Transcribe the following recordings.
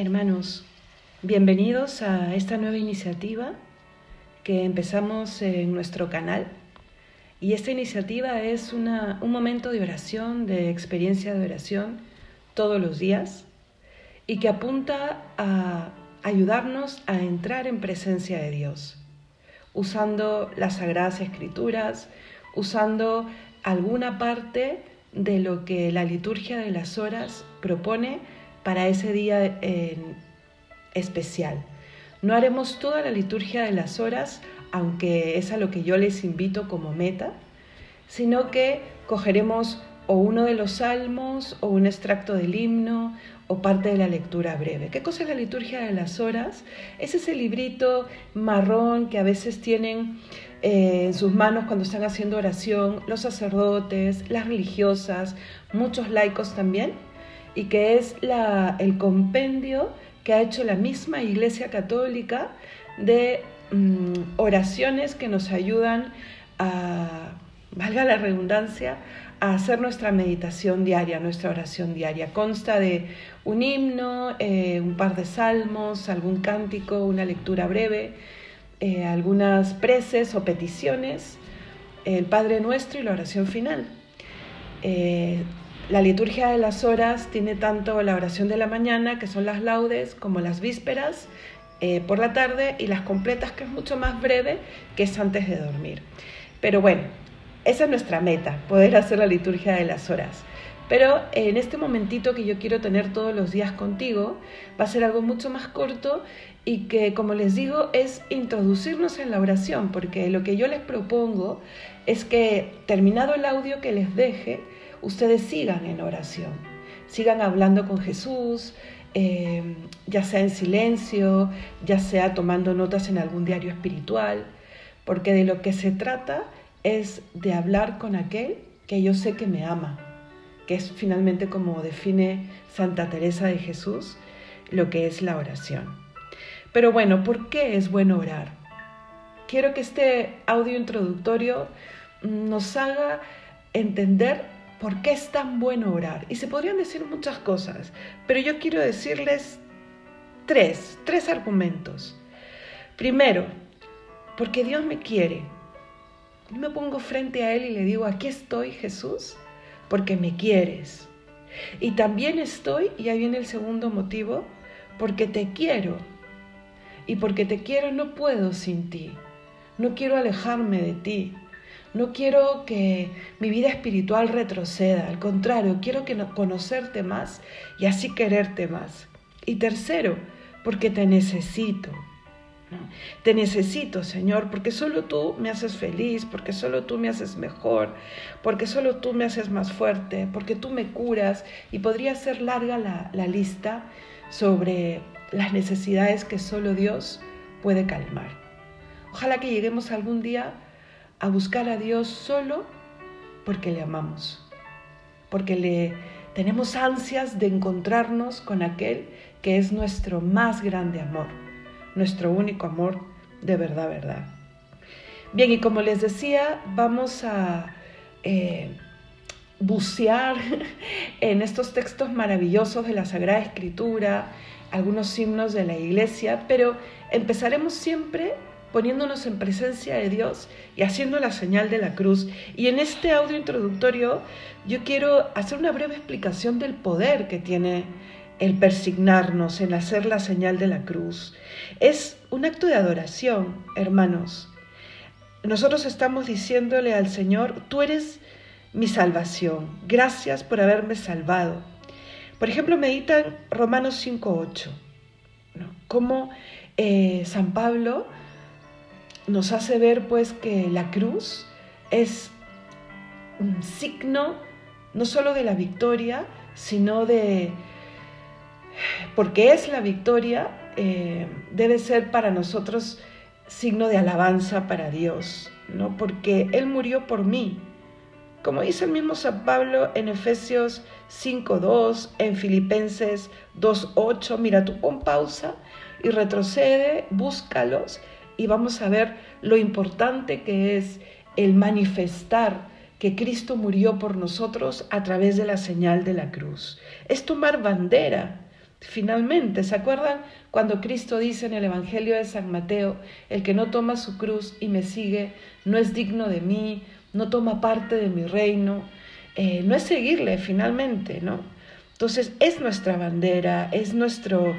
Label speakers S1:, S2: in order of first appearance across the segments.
S1: Hermanos, bienvenidos a esta nueva iniciativa que empezamos en nuestro canal. Y esta iniciativa es un momento de oración, de experiencia de oración todos los días y que apunta a ayudarnos a entrar en presencia de Dios, usando las sagradas escrituras, usando alguna parte de lo que la liturgia de las horas propone para ese día especial. No haremos toda la liturgia de las horas, aunque es a lo que yo les invito como meta, sino que cogeremos o uno de los salmos o un extracto del himno o parte de la lectura breve. ¿Qué cosa es la liturgia de las horas? Es ese librito marrón que a veces tienen eh, en sus manos cuando están haciendo oración los sacerdotes, las religiosas, muchos laicos también y que es el compendio que ha hecho la misma Iglesia Católica de mm, oraciones que nos ayudan a, valga la redundancia, a hacer nuestra meditación diaria, nuestra oración diaria. Consta de un himno, eh, un par de salmos, algún cántico, una lectura breve, eh, algunas preces o peticiones, el Padre Nuestro y la oración final. Eh, la liturgia de las horas tiene tanto la oración de la mañana, que son las laudes, como las vísperas eh, por la tarde y las completas, que es mucho más breve, que es antes de dormir. Pero bueno, esa es nuestra meta, poder hacer la liturgia de las horas. Pero en este momentito que yo quiero tener todos los días contigo, va a ser algo mucho más corto y que, como les digo, es introducirnos en la oración, porque lo que yo les propongo es que, terminado el audio que les deje, ustedes sigan en oración, sigan hablando con Jesús, eh, ya sea en silencio, ya sea tomando notas en algún diario espiritual, porque de lo que se trata es de hablar con aquel que yo sé que me ama, que es finalmente como define Santa Teresa de Jesús lo que es la oración. Pero bueno, ¿por qué es bueno orar? Quiero que este audio introductorio nos haga entender ¿Por qué es tan bueno orar? Y se podrían decir muchas cosas, pero yo quiero decirles tres, tres argumentos. Primero, porque Dios me quiere. Yo me pongo frente a Él y le digo, aquí estoy Jesús, porque me quieres. Y también estoy, y ahí viene el segundo motivo, porque te quiero. Y porque te quiero no puedo sin ti. No quiero alejarme de ti. No quiero que mi vida espiritual retroceda, al contrario, quiero que conocerte más y así quererte más. Y tercero, porque te necesito. Te necesito, Señor, porque solo tú me haces feliz, porque solo tú me haces mejor, porque solo tú me haces más fuerte, porque tú me curas. Y podría ser larga la, lista sobre las necesidades que solo Dios puede calmar. Ojalá que lleguemos algún día a buscar a Dios solo porque le amamos, porque le tenemos ansias de encontrarnos con aquel que es nuestro más grande amor, nuestro único amor de verdad, verdad. Bien, y como les decía, vamos a eh, bucear en estos textos maravillosos de la Sagrada Escritura, algunos himnos de la iglesia, pero empezaremos siempre poniéndonos en presencia de Dios y haciendo la señal de la cruz. Y en este audio introductorio yo quiero hacer una breve explicación del poder que tiene el persignarnos, en hacer la señal de la cruz. Es un acto de adoración, hermanos. Nosotros estamos diciéndole al Señor, tú eres mi salvación, gracias por haberme salvado. Por ejemplo, meditan Romanos 5.8, ¿no? Cómo eh, San Pablo nos hace ver pues que la cruz es un signo no solo de la victoria, sino de, porque es la victoria, eh, debe ser para nosotros signo de alabanza para Dios, ¿no? Porque Él murió por mí. Como dice el mismo San Pablo en Efesios 5.2, en Filipenses 2.8, mira, tú pon pausa y retrocede, búscalos y vamos a ver lo importante que es el manifestar que Cristo murió por nosotros a través de la señal de la cruz. Es tomar bandera finalmente. ¿Se acuerdan cuando Cristo dice en el Evangelio de San Mateo, el que no toma su cruz y me sigue no es digno de mí, no toma parte de mi reino, eh, no es seguirle finalmente, ¿no? Entonces es nuestra bandera, es nuestro,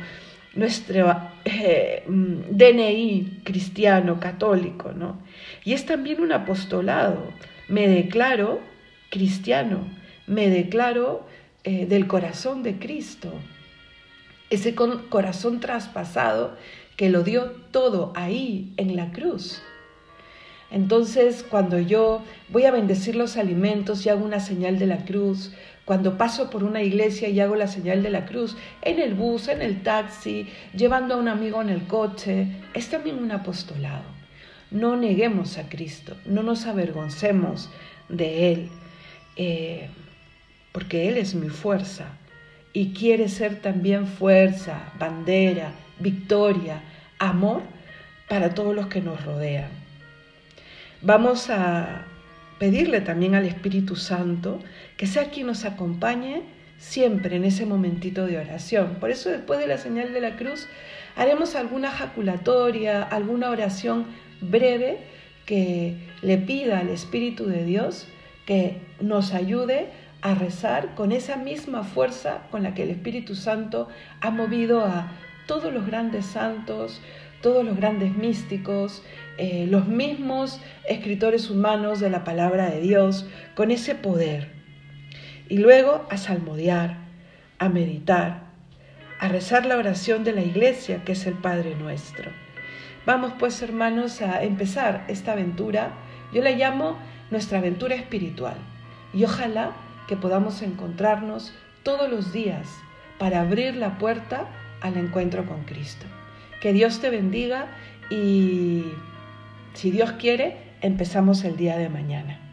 S1: nuestro eh, mm, DNI cristiano, católico, ¿no? Y es también un apostolado. Me declaro cristiano, me declaro eh, del corazón de Cristo ese corazón traspasado que lo dio todo ahí en la cruz. Entonces, cuando yo voy a bendecir los alimentos y hago una señal de la cruz, cuando paso por una iglesia y hago la señal de la cruz, en el bus, en el taxi, llevando a un amigo en el coche, es también un apostolado. No neguemos a Cristo, no nos avergoncemos de Él, eh, porque Él es mi fuerza, y quiere ser también fuerza, bandera, victoria, amor para todos los que nos rodean. Vamos a pedirle también al Espíritu Santo que sea quien nos acompañe siempre en ese momentito de oración. Por eso después de la señal de la cruz haremos alguna jaculatoria, alguna oración breve que le pida al Espíritu de Dios que nos ayude a rezar con esa misma fuerza con la que el Espíritu Santo ha movido a todos los grandes santos, todos los grandes místicos, eh, los mismos escritores humanos de la palabra de Dios, con ese poder. Y luego a salmodiar, a meditar, a rezar la oración de la iglesia, que es el Padre nuestro. Vamos pues hermanos a empezar esta aventura, yo la llamo nuestra aventura espiritual. Y ojalá que podamos encontrarnos todos los días para abrir la puerta al encuentro con Cristo. Que Dios te bendiga y si Dios quiere, empezamos el día de mañana.